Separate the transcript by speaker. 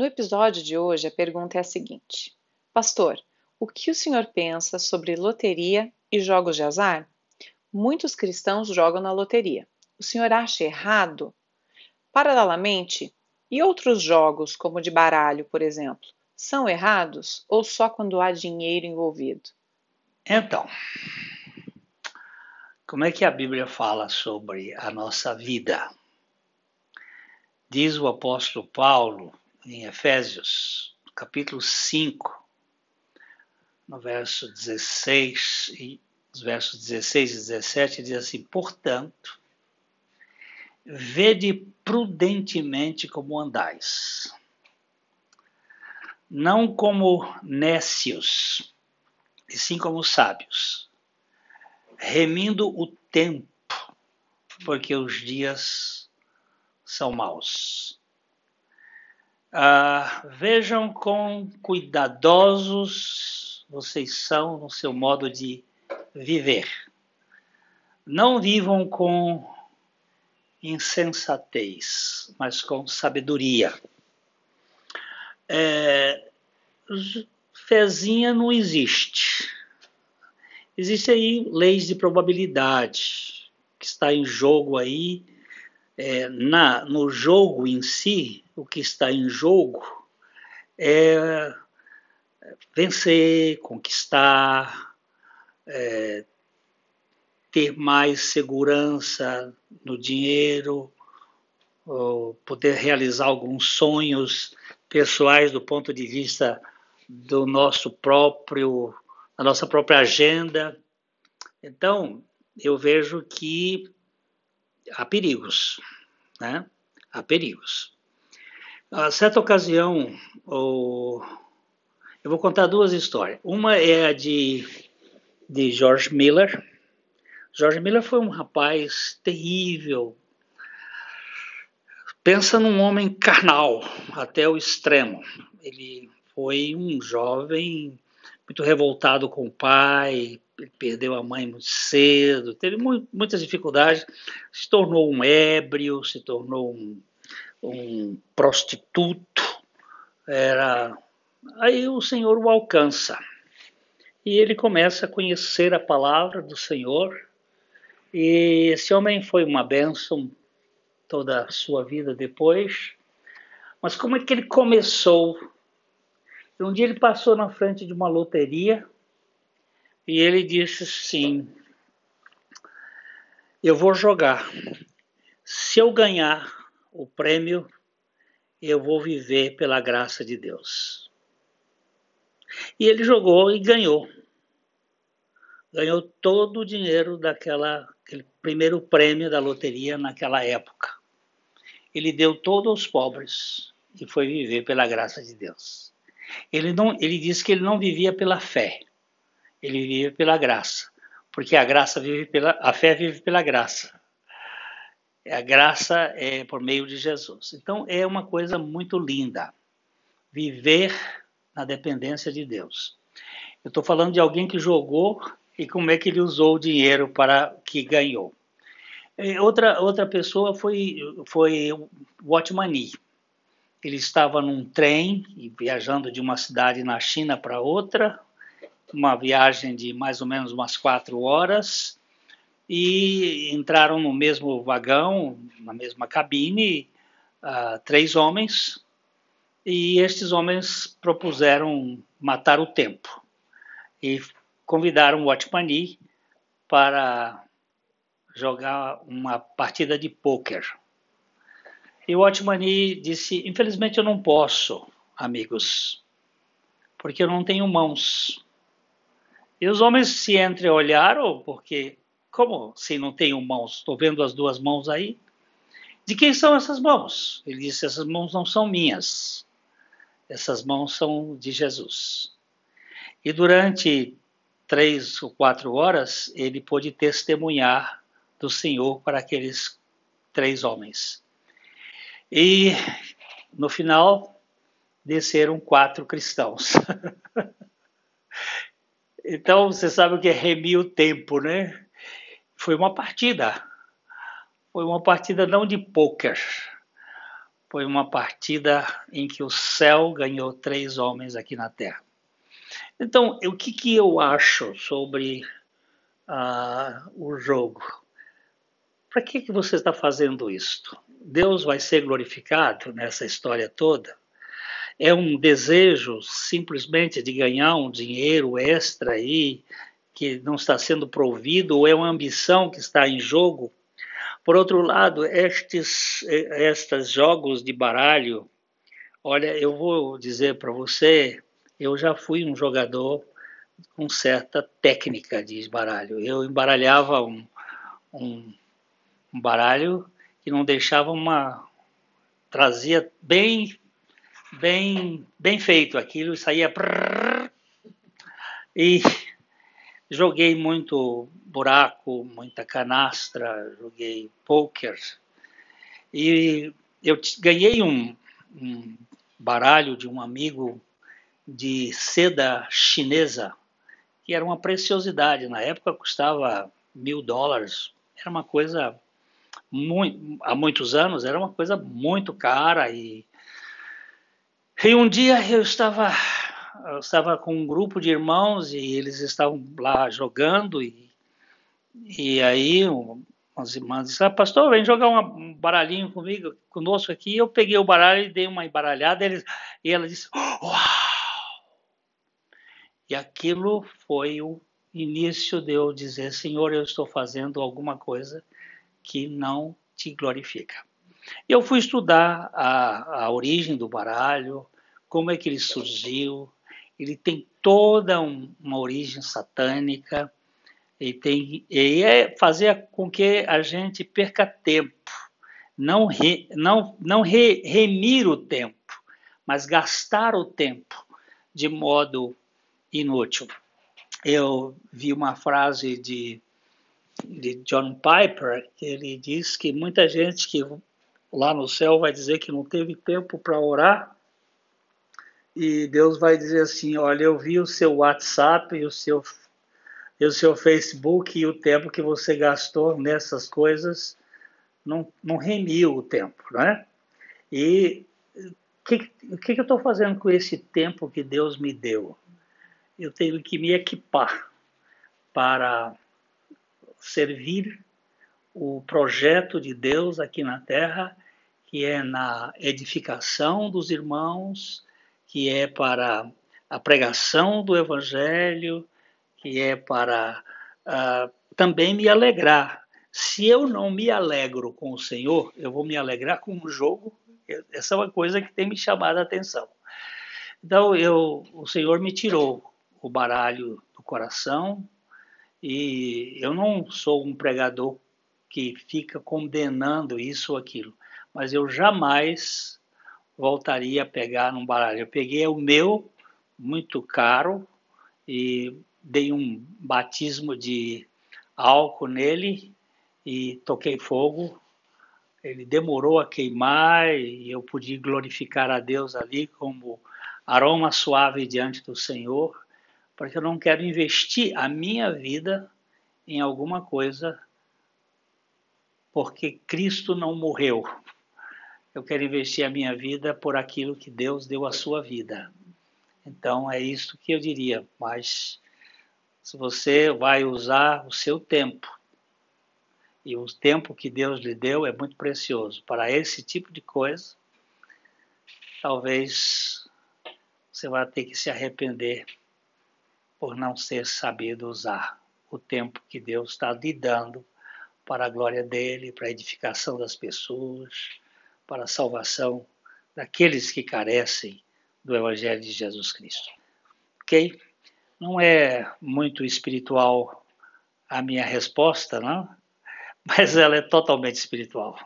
Speaker 1: No episódio de hoje, a pergunta é a seguinte: Pastor, o que o senhor pensa sobre loteria e jogos de azar? Muitos cristãos jogam na loteria. O senhor acha errado? Paralelamente, e outros jogos, como de baralho, por exemplo, são errados ou só quando há dinheiro envolvido?
Speaker 2: Então, como é que a Bíblia fala sobre a nossa vida? Diz o apóstolo Paulo em Efésios, capítulo 5, no verso 16 e os versos 16 e 17 diz assim: "Portanto, vede prudentemente como andais, não como nécios, e sim como sábios, remindo o tempo, porque os dias são maus. Ah, vejam quão cuidadosos vocês são no seu modo de viver. Não vivam com insensatez, mas com sabedoria. É, fezinha não existe. Existe aí leis de probabilidade que está em jogo aí. É, na, no jogo em si, o que está em jogo é vencer, conquistar, é, ter mais segurança no dinheiro, poder realizar alguns sonhos pessoais do ponto de vista do nosso próprio, da nossa própria agenda. Então, eu vejo que há perigos, né? Há perigos. A certa ocasião, eu vou contar duas histórias. Uma é a de, de George Miller, George Miller foi um rapaz terrível. Pensa num homem carnal até o extremo. Ele foi um jovem muito revoltado com o pai, perdeu a mãe muito cedo, teve muitas dificuldades, se tornou um ébrio, se tornou um, um prostituto. Era aí o Senhor o alcança e ele começa a conhecer a palavra do Senhor e esse homem foi uma bênção toda a sua vida depois. Mas como é que ele começou? Um dia ele passou na frente de uma loteria e ele disse assim: Eu vou jogar. Se eu ganhar o prêmio, eu vou viver pela graça de Deus. E ele jogou e ganhou. Ganhou todo o dinheiro daquela primeiro prêmio da loteria naquela época. Ele deu todo aos pobres e foi viver pela graça de Deus. Ele não, ele disse que ele não vivia pela fé, ele vivia pela graça, porque a graça vive pela, a fé vive pela graça. A graça é por meio de Jesus. Então é uma coisa muito linda, viver na dependência de Deus. Eu estou falando de alguém que jogou e como é que ele usou o dinheiro para que ganhou. Outra, outra pessoa foi, foi Watmani. Ele estava num trem viajando de uma cidade na China para outra, uma viagem de mais ou menos umas quatro horas, e entraram no mesmo vagão, na mesma cabine, uh, três homens, e estes homens propuseram matar o tempo. E convidaram o Watmani para jogar uma partida de pôquer. E o Watmani disse: Infelizmente eu não posso, amigos, porque eu não tenho mãos. E os homens se entreolharam, porque, como se não tenho mãos? Estou vendo as duas mãos aí. De quem são essas mãos? Ele disse: Essas mãos não são minhas. Essas mãos são de Jesus. E durante três ou quatro horas, ele pôde testemunhar do Senhor para aqueles três homens. E no final desceram quatro cristãos. então você sabe o que é remir o tempo, né? Foi uma partida. Foi uma partida não de pôquer, foi uma partida em que o céu ganhou três homens aqui na Terra. Então, o que, que eu acho sobre uh, o jogo? Para que, que você está fazendo isto? Deus vai ser glorificado nessa história toda? É um desejo simplesmente de ganhar um dinheiro extra aí que não está sendo provido ou é uma ambição que está em jogo? Por outro lado, estes, estes jogos de baralho, olha, eu vou dizer para você, eu já fui um jogador com certa técnica de baralho. Eu embaralhava um, um, um baralho que não deixava uma trazia bem bem bem feito aquilo saía e joguei muito buraco muita canastra joguei poker. E eu ganhei um, um baralho de um amigo de seda chinesa que era uma preciosidade. Na época custava mil dólares. Era uma coisa muito, há muitos anos, era uma coisa muito cara. E, e um dia eu estava, eu estava com um grupo de irmãos e eles estavam lá jogando. E, e aí umas irmãs disseram, ah, pastor, vem jogar um baralhinho comigo, conosco aqui. Eu peguei o baralho e dei uma embaralhada. Eles, e ela disse, uau! E aquilo foi o início de eu dizer, Senhor, eu estou fazendo alguma coisa que não te glorifica. Eu fui estudar a, a origem do baralho, como é que ele surgiu. Ele tem toda um, uma origem satânica e, tem, e é fazer com que a gente perca tempo, não, re, não, não re, remir o tempo, mas gastar o tempo de modo inútil. Eu vi uma frase de de John Piper, que ele diz que muita gente que lá no céu vai dizer que não teve tempo para orar, e Deus vai dizer assim: Olha, eu vi o seu WhatsApp e o seu, e o seu Facebook e o tempo que você gastou nessas coisas não, não remiu o tempo, né? E o que, o que eu estou fazendo com esse tempo que Deus me deu? Eu tenho que me equipar para servir o projeto de Deus aqui na terra, que é na edificação dos irmãos, que é para a pregação do evangelho, que é para uh, também me alegrar. Se eu não me alegro com o Senhor, eu vou me alegrar com o jogo. Essa é uma coisa que tem me chamado a atenção. Então, eu, o Senhor me tirou o baralho do coração, e eu não sou um pregador que fica condenando isso ou aquilo, mas eu jamais voltaria a pegar num baralho. Eu peguei o meu, muito caro, e dei um batismo de álcool nele e toquei fogo. Ele demorou a queimar e eu pude glorificar a Deus ali como aroma suave diante do Senhor porque eu não quero investir a minha vida em alguma coisa porque Cristo não morreu. Eu quero investir a minha vida por aquilo que Deus deu a sua vida. Então é isso que eu diria, mas se você vai usar o seu tempo e o tempo que Deus lhe deu é muito precioso para esse tipo de coisa, talvez você vai ter que se arrepender por não ser sabido usar o tempo que Deus está lhe dando para a glória dele, para a edificação das pessoas, para a salvação daqueles que carecem do Evangelho de Jesus Cristo. Ok? Não é muito espiritual a minha resposta, não? Mas ela é totalmente espiritual.